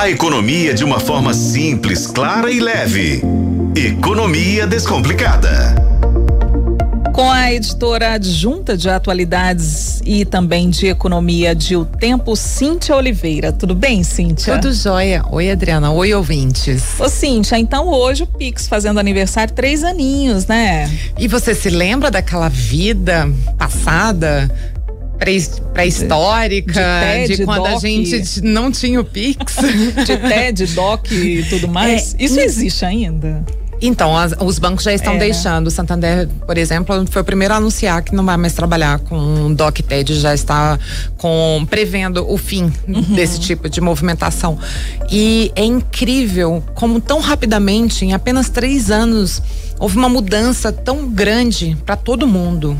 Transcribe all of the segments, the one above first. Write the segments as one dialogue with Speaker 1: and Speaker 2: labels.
Speaker 1: A economia de uma forma simples, clara e leve. Economia Descomplicada.
Speaker 2: Com a editora adjunta de atualidades e também de economia de O Tempo, Cíntia Oliveira. Tudo bem, Cíntia?
Speaker 3: Tudo jóia. Oi, Adriana. Oi, ouvintes.
Speaker 2: Ô, Cíntia, então hoje o Pix fazendo aniversário, três aninhos, né?
Speaker 3: E você se lembra daquela vida passada? Pré-histórica, de, de, quando doc, a gente não tinha o Pix.
Speaker 2: de TED, DOC e tudo mais. É, Isso existe ainda?
Speaker 3: Então, as, os bancos já estão é. deixando. O Santander, por exemplo, foi o primeiro a anunciar que não vai mais trabalhar com DocTed, já está com prevendo o fim uhum. desse tipo de movimentação. E é incrível como tão rapidamente, em apenas três anos, houve uma mudança tão grande para todo mundo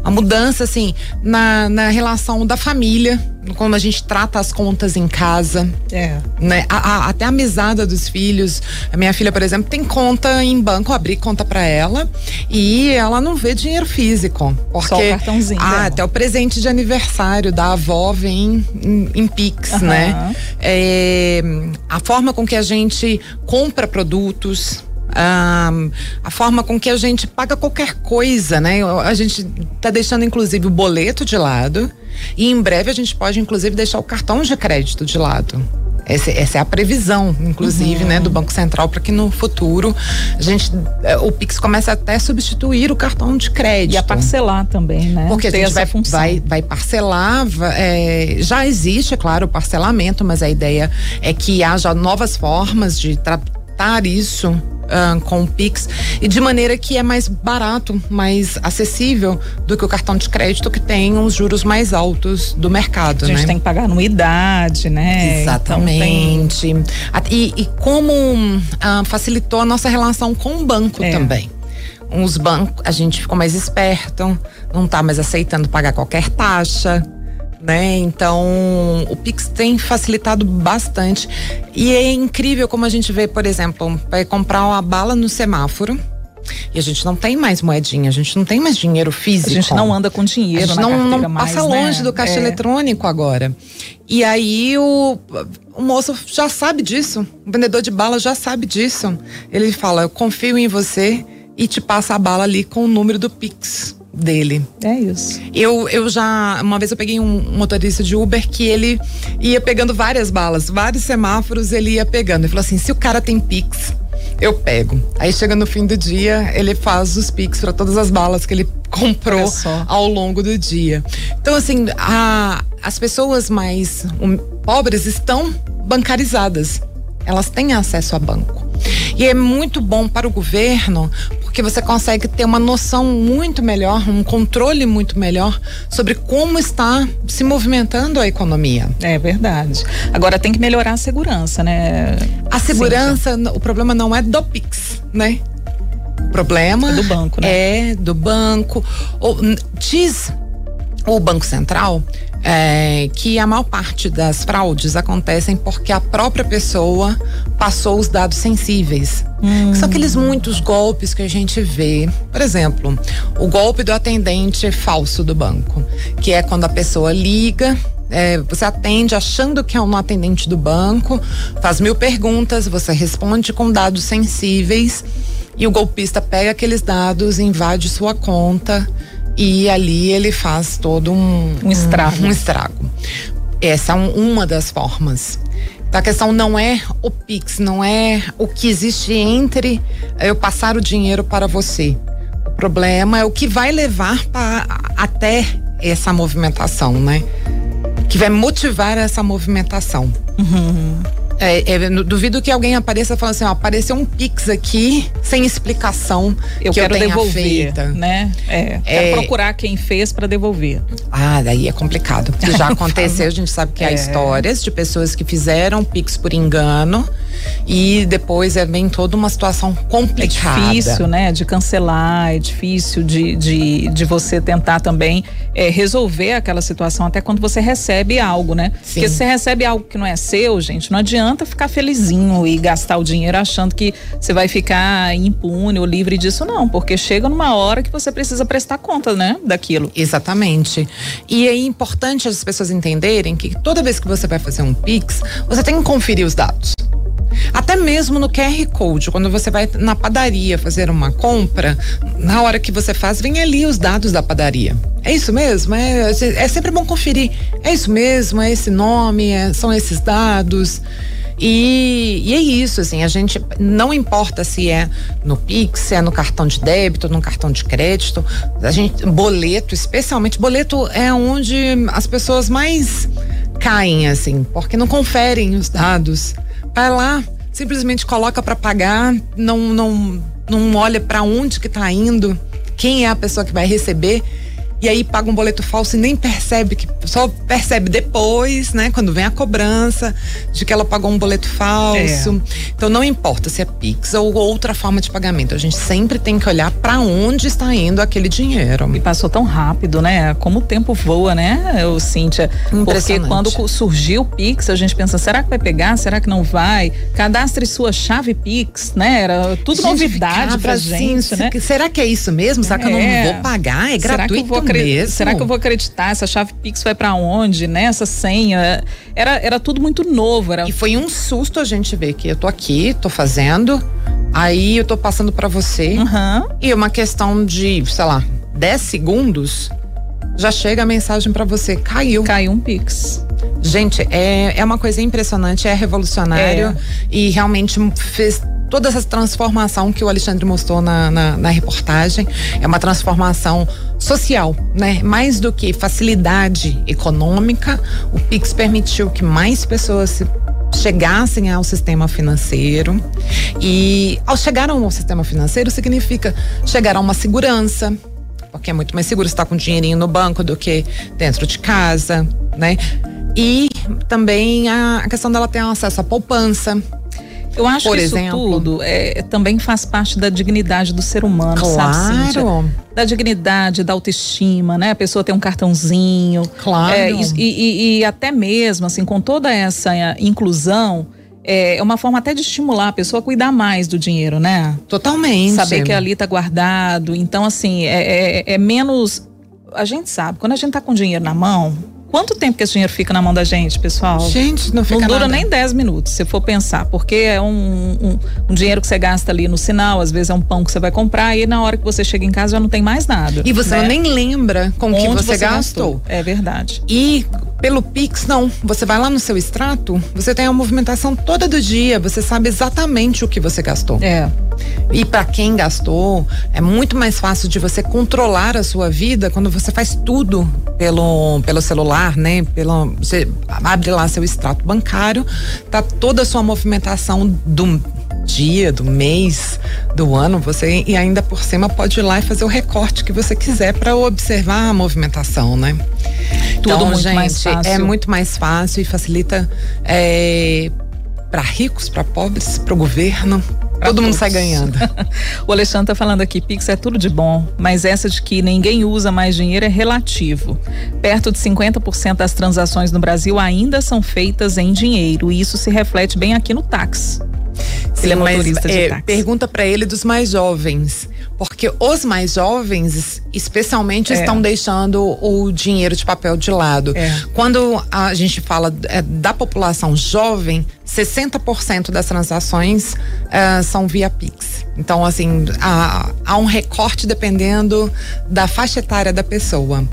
Speaker 3: uma mudança assim na, na relação da família, como a gente trata as contas em casa. É. Né? A, a, até a mesada dos filhos. A minha filha, por exemplo, tem conta em banco, abri conta para ela e ela não vê dinheiro físico. Porque, Só o
Speaker 2: cartãozinho.
Speaker 3: Ah, até o presente de aniversário da avó vem em, em Pix, uhum. né? É, a forma com que a gente compra produtos a forma com que a gente paga qualquer coisa, né? A gente está deixando inclusive o boleto de lado e em breve a gente pode inclusive deixar o cartão de crédito de lado. Essa, essa, é a previsão, inclusive, uhum. né, do Banco Central para que no futuro a gente, eh, o Pix comece até a substituir o cartão de crédito.
Speaker 2: E a parcelar também, né?
Speaker 3: Porque Tem a gente vai, vai, vai, parcelar, é, já existe, é claro, o parcelamento, mas a ideia é que haja novas formas de tratar isso uh, com o Pix e de maneira que é mais barato, mais acessível do que o cartão de crédito que tem os juros mais altos do mercado.
Speaker 2: A gente
Speaker 3: né?
Speaker 2: tem que pagar anuidade, né?
Speaker 3: Exatamente. Então tem... e, e, como uh, facilitou a nossa relação com o banco é. também os bancos, a gente ficou mais esperto, não está mais aceitando pagar qualquer taxa né? Então, o Pix tem facilitado bastante. E é incrível como a gente vê, por exemplo, vai comprar uma bala no semáforo. E a gente não tem mais moedinha, a gente não tem mais dinheiro físico. A
Speaker 2: gente não anda com dinheiro, a gente
Speaker 3: não, não
Speaker 2: mais,
Speaker 3: passa
Speaker 2: né?
Speaker 3: longe do caixa é. eletrônico agora. E aí o, o moço já sabe disso, o vendedor de bala já sabe disso. Ele fala: Eu confio em você e te passa a bala ali com o número do Pix dele.
Speaker 2: É isso.
Speaker 3: Eu, eu já, uma vez eu peguei um motorista de Uber que ele ia pegando várias balas, vários semáforos ele ia pegando. Ele falou assim: se o cara tem Pix, eu pego. Aí chega no fim do dia, ele faz os Pix para todas as balas que ele comprou ao longo do dia. Então, assim, a, as pessoas mais um, pobres estão bancarizadas. Elas têm acesso a banco. E é muito bom para o governo porque você consegue ter uma noção muito melhor, um controle muito melhor sobre como está se movimentando a economia.
Speaker 2: É verdade. Agora tem que melhorar a segurança, né?
Speaker 3: A segurança, Sim. o problema não é do Pix, né? O problema
Speaker 2: é do banco, né?
Speaker 3: É do banco. Ou, diz o Banco Central é, que a maior parte das fraudes acontecem porque a própria pessoa passou os dados sensíveis. Hum. São aqueles muitos golpes que a gente vê. Por exemplo, o golpe do atendente falso do banco, que é quando a pessoa liga é, você atende achando que é um atendente do banco, faz mil perguntas, você responde com dados sensíveis e o golpista pega aqueles dados, invade sua conta e ali ele faz todo um,
Speaker 2: um estrago.
Speaker 3: Um, estrago. Essa é um, uma das formas. A questão não é o Pix, não é o que existe entre eu passar o dinheiro para você. O problema é o que vai levar pra, até essa movimentação, né? Que vai motivar essa movimentação.
Speaker 2: Uhum.
Speaker 3: É, é, duvido que alguém apareça falando assim, ó, apareceu um Pix aqui sem explicação
Speaker 2: eu
Speaker 3: que
Speaker 2: quero
Speaker 3: eu
Speaker 2: devolver,
Speaker 3: feita.
Speaker 2: né? É, quero é. procurar quem fez para devolver.
Speaker 3: Ah, daí é complicado. Porque já aconteceu, a gente sabe que há é. histórias de pessoas que fizeram Pix por engano e depois é bem toda uma situação complicada.
Speaker 2: É difícil, né? De cancelar, é difícil de, de, de você tentar também é, resolver aquela situação até quando você recebe algo, né? Sim. Porque se você recebe algo que não é seu, gente, não adianta ficar felizinho e gastar o dinheiro achando que você vai ficar impune ou livre disso, não, porque chega numa hora que você precisa prestar conta, né, daquilo.
Speaker 3: Exatamente. E é importante as pessoas entenderem que toda vez que você vai fazer um Pix, você tem que conferir os dados. Até mesmo no QR Code, quando você vai na padaria fazer uma compra, na hora que você faz, vem ali os dados da padaria. É isso mesmo? É, é sempre bom conferir. É isso mesmo? É esse nome? É, são esses dados? E, e, é isso, assim, a gente não importa se é no Pix, se é no cartão de débito, no cartão de crédito, a gente boleto, especialmente boleto é onde as pessoas mais caem, assim, porque não conferem os dados. Vai lá, simplesmente coloca para pagar, não não não olha para onde que tá indo, quem é a pessoa que vai receber e aí paga um boleto falso e nem percebe que só percebe depois, né, quando vem a cobrança de que ela pagou um boleto falso. É. Então não importa se é Pix ou outra forma de pagamento, a gente sempre tem que olhar para onde está indo aquele dinheiro.
Speaker 2: E passou tão rápido, né? Como o tempo voa, né, o Cíntia? Porque quando surgiu o Pix, a gente pensa, será que vai pegar? Será que não vai? Cadastre sua chave Pix, né? Era tudo gente, novidade pra assim, gente, né?
Speaker 3: Será que é isso mesmo? Será que eu não é. vou pagar? É gratuito
Speaker 2: Será que eu vou acreditar? Essa chave Pix vai para onde, né? Essa senha. Era, era tudo muito novo. Era...
Speaker 3: E foi um susto a gente ver que eu tô aqui, tô fazendo, aí eu tô passando para você. Uhum. E uma questão de, sei lá, 10 segundos, já chega a mensagem para você: caiu.
Speaker 2: Caiu um Pix.
Speaker 3: Gente, é, é uma coisa impressionante, é revolucionário é. e realmente fez toda essa transformação que o Alexandre mostrou na, na, na reportagem. É uma transformação social, né? Mais do que facilidade econômica, o Pix permitiu que mais pessoas chegassem ao sistema financeiro e ao chegar ao sistema financeiro significa chegar a uma segurança, porque é muito mais seguro estar com dinheirinho no banco do que dentro de casa, né? E também a questão dela ter acesso à poupança,
Speaker 2: eu acho Por que isso exemplo. tudo é, também faz parte da dignidade do ser humano,
Speaker 3: claro. sabe, Cíntia?
Speaker 2: Da dignidade, da autoestima, né? A pessoa tem um cartãozinho.
Speaker 3: Claro. É,
Speaker 2: e, e, e, até mesmo, assim, com toda essa inclusão, é, é uma forma até de estimular a pessoa a cuidar mais do dinheiro, né?
Speaker 3: Totalmente.
Speaker 2: Saber que ali tá guardado. Então, assim, é, é, é menos. A gente sabe, quando a gente tá com dinheiro na mão, Quanto tempo que esse dinheiro fica na mão da gente, pessoal?
Speaker 3: Gente, não fica
Speaker 2: Não dura
Speaker 3: nada.
Speaker 2: nem 10 minutos, se for pensar, porque é um, um, um, dinheiro que você gasta ali no sinal, às vezes é um pão que você vai comprar e na hora que você chega em casa já não tem mais nada.
Speaker 3: E você
Speaker 2: né?
Speaker 3: nem lembra com o que você, você gastou. gastou.
Speaker 2: É verdade.
Speaker 3: E pelo Pix, não. Você vai lá no seu extrato, você tem a movimentação toda do dia, você sabe exatamente o que você gastou.
Speaker 2: É.
Speaker 3: E para quem gastou, é muito mais fácil de você controlar a sua vida quando você faz tudo pelo, pelo celular, né? Pelo, você abre lá seu extrato bancário, tá toda a sua movimentação do dia, do mês, do ano, você e ainda por cima pode ir lá e fazer o recorte que você quiser para observar a movimentação, né?
Speaker 2: Tudo então, muito gente, mais fácil.
Speaker 3: É muito mais fácil e facilita é, para ricos, para pobres, para o governo, Todo mundo sai ganhando.
Speaker 2: o Alexandre tá falando aqui, Pix é tudo de bom, mas essa de que ninguém usa mais dinheiro é relativo. Perto de 50% das transações no Brasil ainda são feitas em dinheiro e isso se reflete bem aqui no táxi.
Speaker 3: Sim, ele é motorista mas, de é, táxi. Pergunta para ele dos mais jovens. Porque os mais jovens, especialmente, é. estão deixando o dinheiro de papel de lado. É. Quando a gente fala é, da população jovem, 60% das transações é, são via Pix. Então, assim, há, há, um recorte dependendo da faixa etária da pessoa.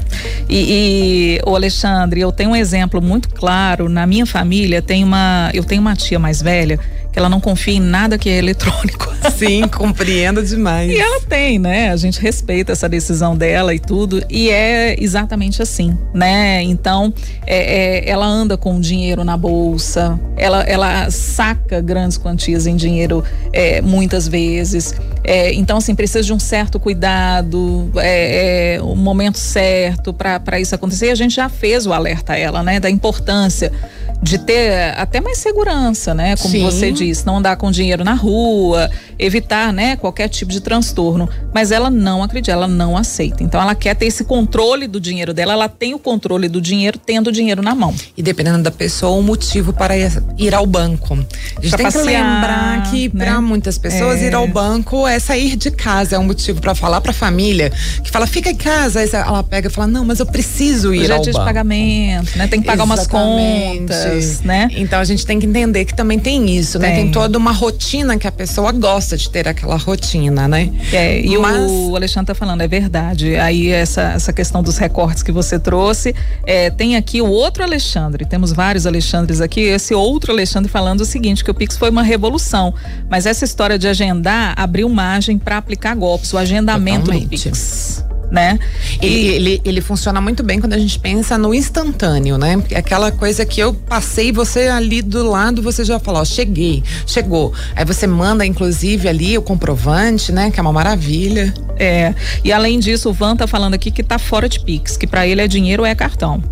Speaker 2: E, e o Alexandre, eu tenho um exemplo muito claro. Na minha família, tem uma, eu tenho uma tia mais velha que ela não confia em nada que é eletrônico.
Speaker 3: Sim, compreendo demais.
Speaker 2: E ela tem, né? A gente respeita essa decisão dela e tudo. E é exatamente assim, né? Então, é, é, ela anda com dinheiro na bolsa, ela, ela saca grandes quantias em dinheiro é, muitas vezes. É, então, assim, precisa de um certo cuidado, é, é, o momento certo para isso acontecer. E a gente já fez o alerta a ela, né? Da importância de ter até mais segurança, né? Como Sim. você disse, não andar com dinheiro na rua, evitar, né, qualquer tipo de transtorno. Mas ela não acredita, ela não aceita. Então ela quer ter esse controle do dinheiro dela, ela tem o controle do dinheiro tendo o dinheiro na mão.
Speaker 3: E dependendo da pessoa, o motivo para ir ao banco. A gente pra tem passear, que lembrar que né? para muitas pessoas é. ir ao banco é sair de casa, é um motivo para falar para a família que fala fica em casa, aí ela pega e fala não, mas eu preciso ir ao banco.
Speaker 2: de pagamento, né? Tem que pagar Exatamente. umas contas, né?
Speaker 3: Então a gente tem que entender que também tem isso, tem. né? Tem toda uma rotina que a pessoa gosta de ter aquela rotina, né?
Speaker 2: É, e mas... o Alexandre tá falando, é verdade. Aí essa, essa questão dos recortes que você trouxe, é, tem aqui o outro Alexandre, temos vários Alexandres aqui, esse outro Alexandre falando o seguinte, que o Pix foi uma revolução, mas essa história de agendar abriu margem para aplicar golpes, o agendamento Totalmente. do Pix né?
Speaker 3: Ele, ele, ele funciona muito bem quando a gente pensa no instantâneo, né? Aquela coisa que eu passei, você ali do lado, você já falou, ó, cheguei, chegou. Aí você manda, inclusive, ali o comprovante, né? Que é uma maravilha.
Speaker 2: É. E além disso, o Van tá falando aqui que tá fora de Pix, que para ele é dinheiro ou é cartão.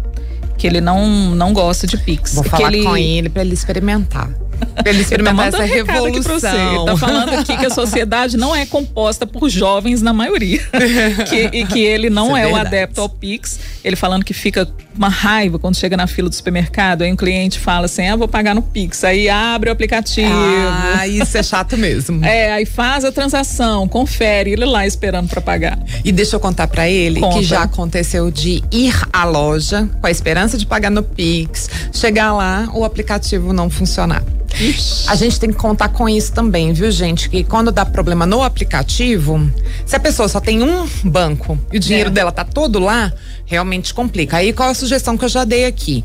Speaker 2: Que ele não, não gosta de Pix.
Speaker 3: Vou falar
Speaker 2: ele...
Speaker 3: com ele para ele experimentar. Ele experimentar essa revolução.
Speaker 2: Tá falando aqui que a sociedade não é composta por jovens na maioria. que, e que ele não é, é o adepto ao Pix. Ele falando que fica uma raiva quando chega na fila do supermercado, aí um cliente fala assim: ah, vou pagar no Pix. Aí abre o aplicativo.
Speaker 3: Ah, isso é chato mesmo.
Speaker 2: é, aí faz a transação, confere, ele lá esperando para pagar.
Speaker 3: E deixa eu contar para ele Conta. que já aconteceu de ir à loja com a esperança de pagar no Pix, chegar lá, o aplicativo não funcionar. A gente tem que contar com isso também, viu, gente? Que quando dá problema no aplicativo, se a pessoa só tem um banco e o dinheiro é. dela tá todo lá, realmente complica. Aí qual a sugestão que eu já dei aqui?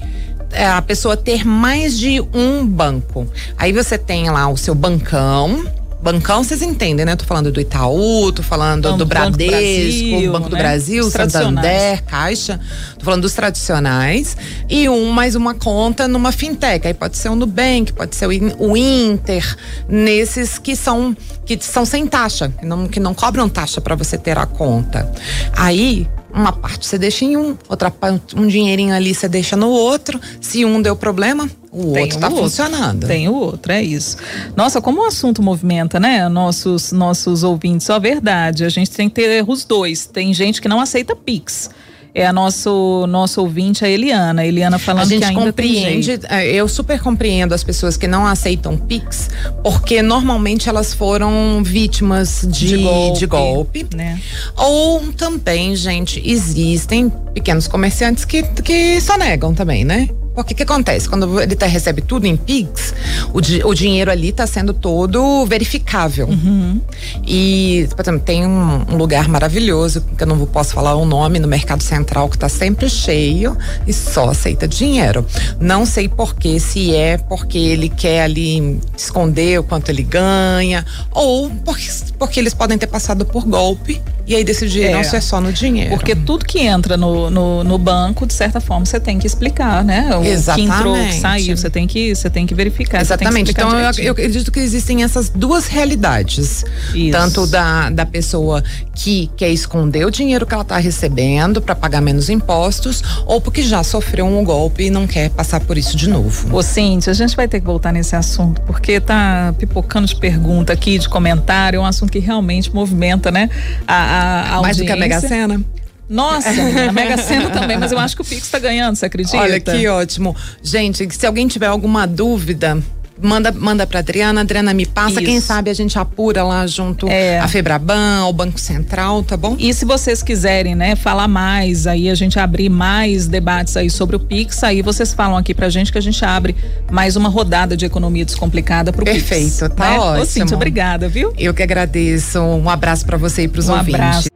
Speaker 3: É a pessoa ter mais de um banco. Aí você tem lá o seu bancão, Bancão, vocês entendem, né? Tô falando do Itaú, tô falando do, do Bradesco, Banco, Brasil, Banco do né? Brasil, Santander, Caixa. Tô falando dos tradicionais. E um mais uma conta numa fintech. Aí pode ser o Nubank, pode ser o Inter, nesses que são que são sem taxa, que não, que não cobram taxa para você ter a conta. Aí uma parte você deixa em um, outra um dinheirinho ali você deixa no outro. Se um deu problema, o Tem outro está funcionando.
Speaker 2: Tem o outro, é isso. Nossa, como o assunto movimenta, né? Nossos nossos ouvintes, só verdade. A gente tem que ter os dois. Tem gente que não aceita Pix é a nosso nosso ouvinte, a Eliana. A Eliana falando
Speaker 3: a gente
Speaker 2: que ainda
Speaker 3: compreende,
Speaker 2: é,
Speaker 3: eu super compreendo as pessoas que não aceitam Pix, porque normalmente elas foram vítimas de, de golpe, de golpe né? Ou também, gente, existem pequenos comerciantes que, que só negam também, né? Porque o que acontece? Quando ele tá, recebe tudo em Pix, o, di, o dinheiro ali está sendo todo verificável. Uhum. E, por exemplo, tem um, um, lugar maravilhoso, que eu não posso falar o nome, no Mercado Central, que está sempre cheio e só aceita dinheiro. Não sei porquê, se é porque ele quer ali esconder o quanto ele ganha, ou porque, porque eles podem ter passado por golpe e aí decidiram é, ser só no dinheiro.
Speaker 2: Porque tudo que entra no, no, no banco, de certa forma, você tem que explicar, né? O Exatamente. que entrou, que saiu, você tem que, você tem que verificar.
Speaker 3: Exatamente. então eu, eu, acredito que existem essas duas realidades. Isso. Tanto da, da pessoa que quer esconder o dinheiro que ela está recebendo para pagar menos impostos, ou porque já sofreu um golpe e não quer passar por isso de novo.
Speaker 2: Ô, Cíntia, a gente vai ter que voltar nesse assunto, porque tá pipocando de pergunta aqui, de comentário, é um assunto que realmente movimenta, né? A, a,
Speaker 3: Mais do que a Mega Sena?
Speaker 2: Nossa, a Mega Sena também, mas eu acho que o Pix está ganhando, você acredita?
Speaker 3: Olha que ótimo. Gente, se alguém tiver alguma dúvida, manda, manda pra Adriana, a Adriana me passa, Isso. quem sabe a gente apura lá junto é. a Febraban, o Banco Central, tá bom?
Speaker 2: E se vocês quiserem, né, falar mais, aí a gente abrir mais debates aí sobre o Pix, aí vocês falam aqui pra gente que a gente abre mais uma rodada de economia descomplicada pro
Speaker 3: Perfeito,
Speaker 2: Pix.
Speaker 3: Perfeito, tá né? ótimo. Ô,
Speaker 2: Cíntia, obrigada, viu?
Speaker 3: Eu que agradeço, um abraço para você e pros um ouvintes. Abraço.